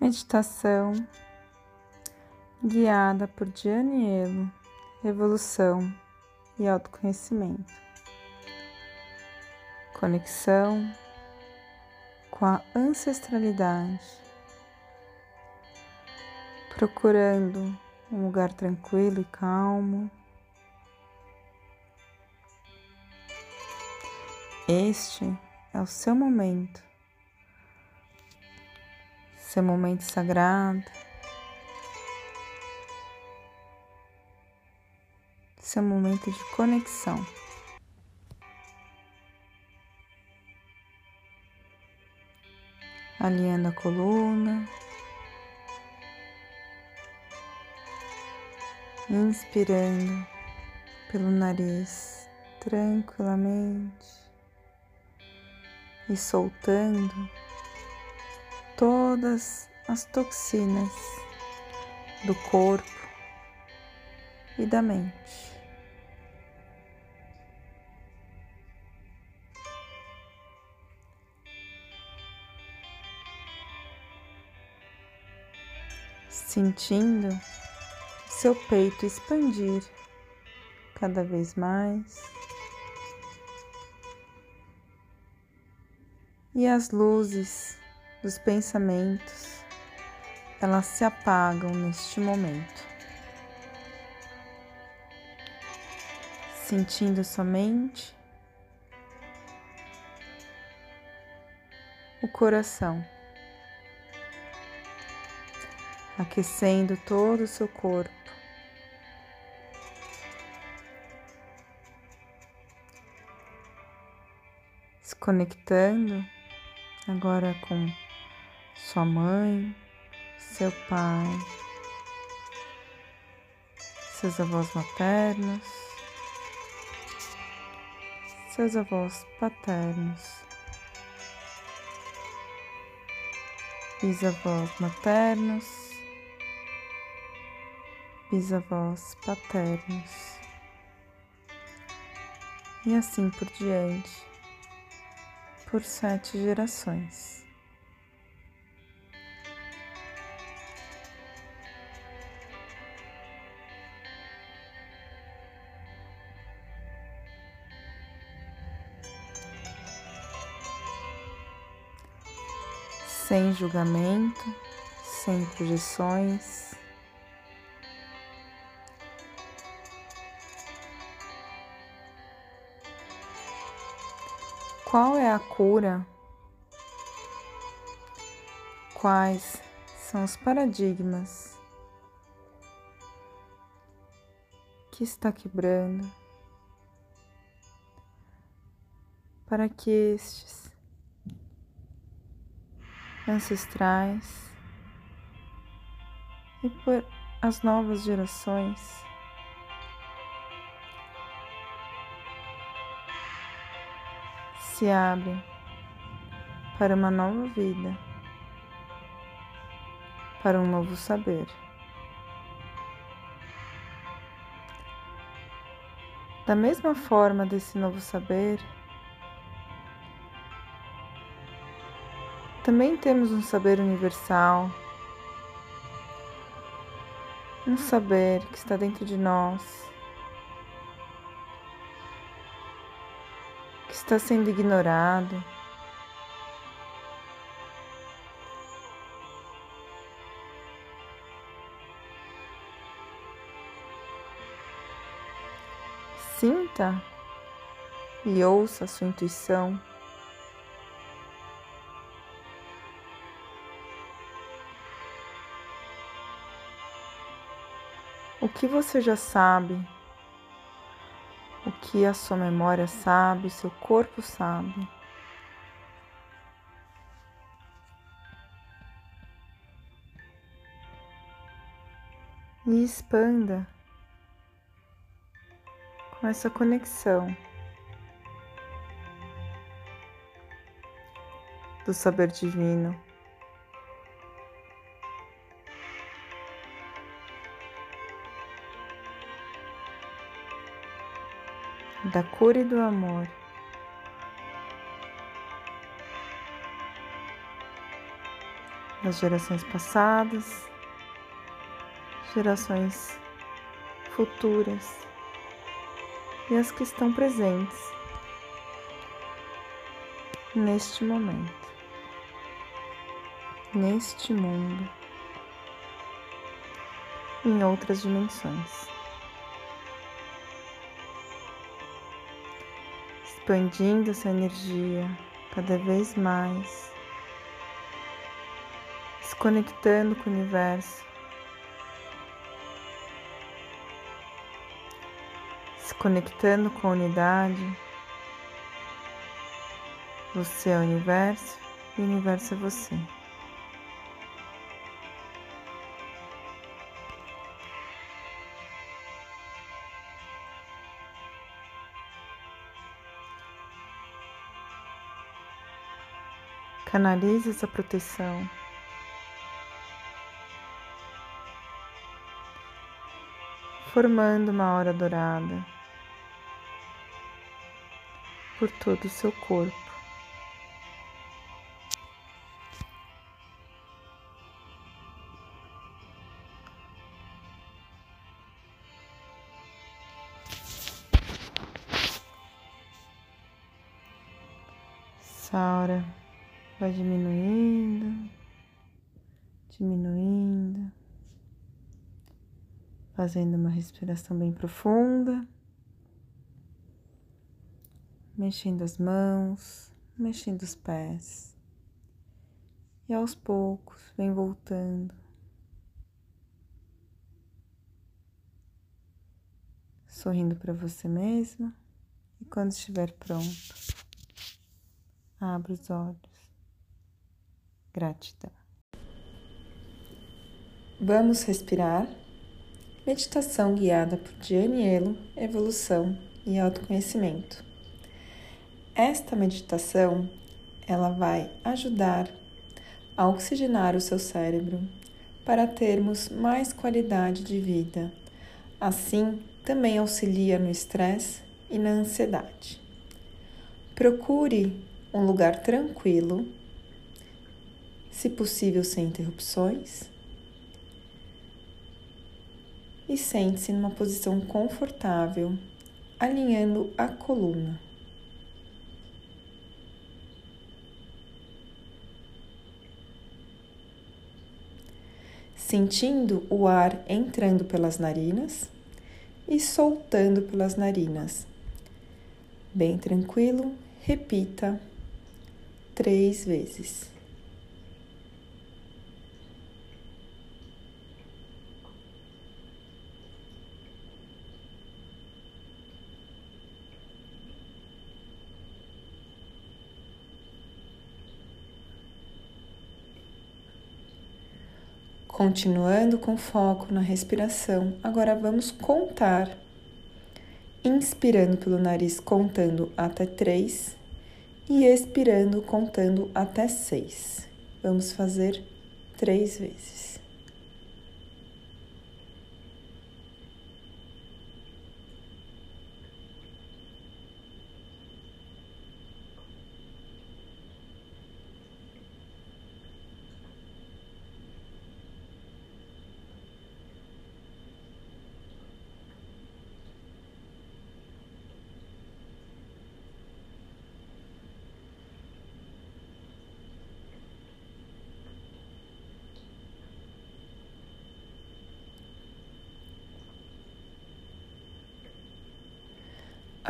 Meditação guiada por Dianielo, Revolução e Autoconhecimento. Conexão com a ancestralidade, procurando um lugar tranquilo e calmo. Este é o seu momento seu momento sagrado, seu momento de conexão. Alinhando a coluna, inspirando pelo nariz tranquilamente. E soltando todas as toxinas do corpo e da mente. Sentindo seu peito expandir cada vez mais. E as luzes dos pensamentos, elas se apagam neste momento, sentindo somente o coração, aquecendo todo o seu corpo. Se conectando agora com sua mãe, seu pai, seus avós maternos, seus avós paternos, bisavós maternos, bisavós paternos e assim por diante, por sete gerações. Sem julgamento, sem projeções. Qual é a cura? Quais são os paradigmas que está quebrando para que estes ancestrais e por as novas gerações. Se abrem para uma nova vida, para um novo saber. Da mesma forma desse novo saber, Também temos um saber universal, um saber que está dentro de nós, que está sendo ignorado. Sinta e ouça a sua intuição. O que você já sabe, o que a sua memória sabe, o seu corpo sabe. E expanda com essa conexão do saber divino. Da cura e do amor. das gerações passadas, gerações futuras e as que estão presentes neste momento, neste mundo, em outras dimensões. Expandindo essa energia cada vez mais, se conectando com o universo conectando com a unidade. Você é o universo e o universo é você. Canalize essa proteção. Formando uma hora dourada. por todo o seu corpo. Saura vai diminuindo, diminuindo, fazendo uma respiração bem profunda mexendo as mãos, mexendo os pés. E aos poucos vem voltando. Sorrindo para você mesma e quando estiver pronto, abra os olhos. Gratidão. Vamos respirar. Meditação guiada por Dianielo, Evolução e Autoconhecimento. Esta meditação, ela vai ajudar a oxigenar o seu cérebro para termos mais qualidade de vida. Assim, também auxilia no estresse e na ansiedade. Procure um lugar tranquilo, se possível sem interrupções, e sente-se numa posição confortável, alinhando a coluna. sentindo o ar entrando pelas narinas e soltando pelas narinas. Bem tranquilo, repita três vezes. Continuando com foco na respiração, agora vamos contar. Inspirando pelo nariz, contando até três, e expirando, contando até seis. Vamos fazer três vezes.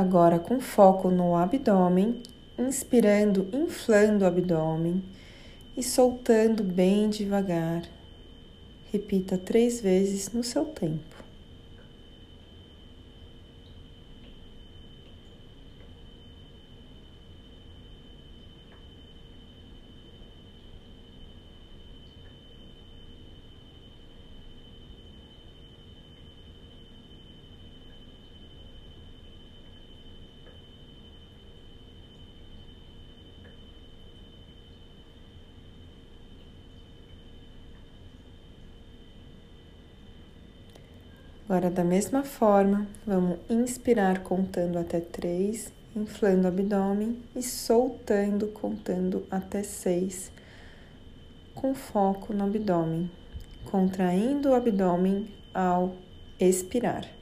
Agora com foco no abdômen, inspirando, inflando o abdômen e soltando bem devagar. Repita três vezes no seu tempo. Agora, da mesma forma, vamos inspirar contando até três, inflando o abdômen e soltando contando até seis, com foco no abdômen, contraindo o abdômen ao expirar.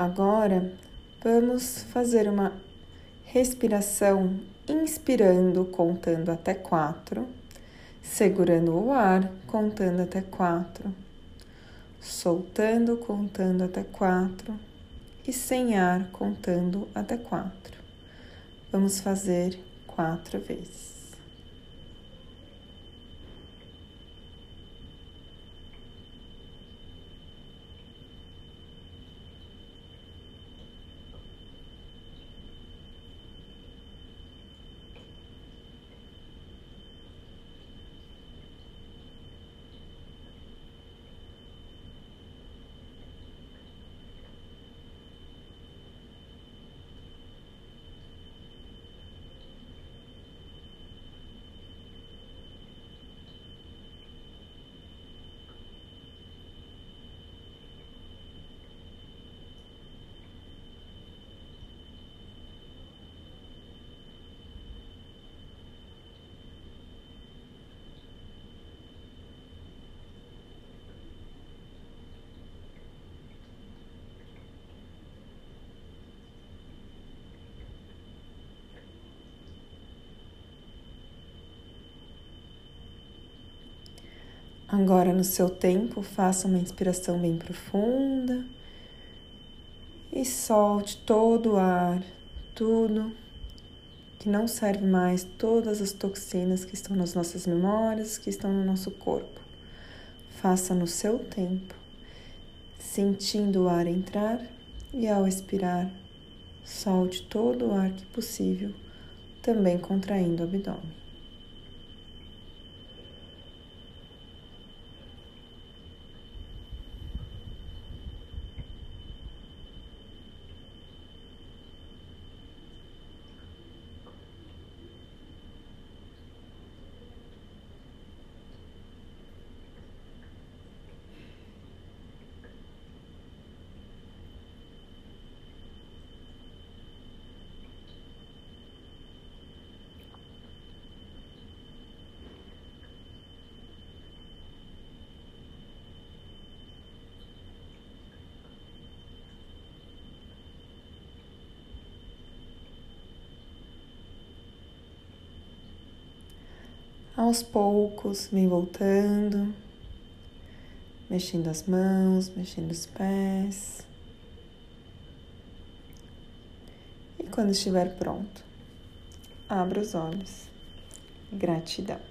Agora vamos fazer uma respiração inspirando, contando até quatro, segurando o ar, contando até quatro, soltando, contando até quatro e sem ar, contando até quatro. Vamos fazer quatro vezes. Agora, no seu tempo, faça uma inspiração bem profunda e solte todo o ar, tudo que não serve mais, todas as toxinas que estão nas nossas memórias, que estão no nosso corpo. Faça no seu tempo, sentindo o ar entrar e ao expirar, solte todo o ar que possível, também contraindo o abdômen. Aos poucos, vem voltando, mexendo as mãos, mexendo os pés. E quando estiver pronto, abra os olhos. Gratidão.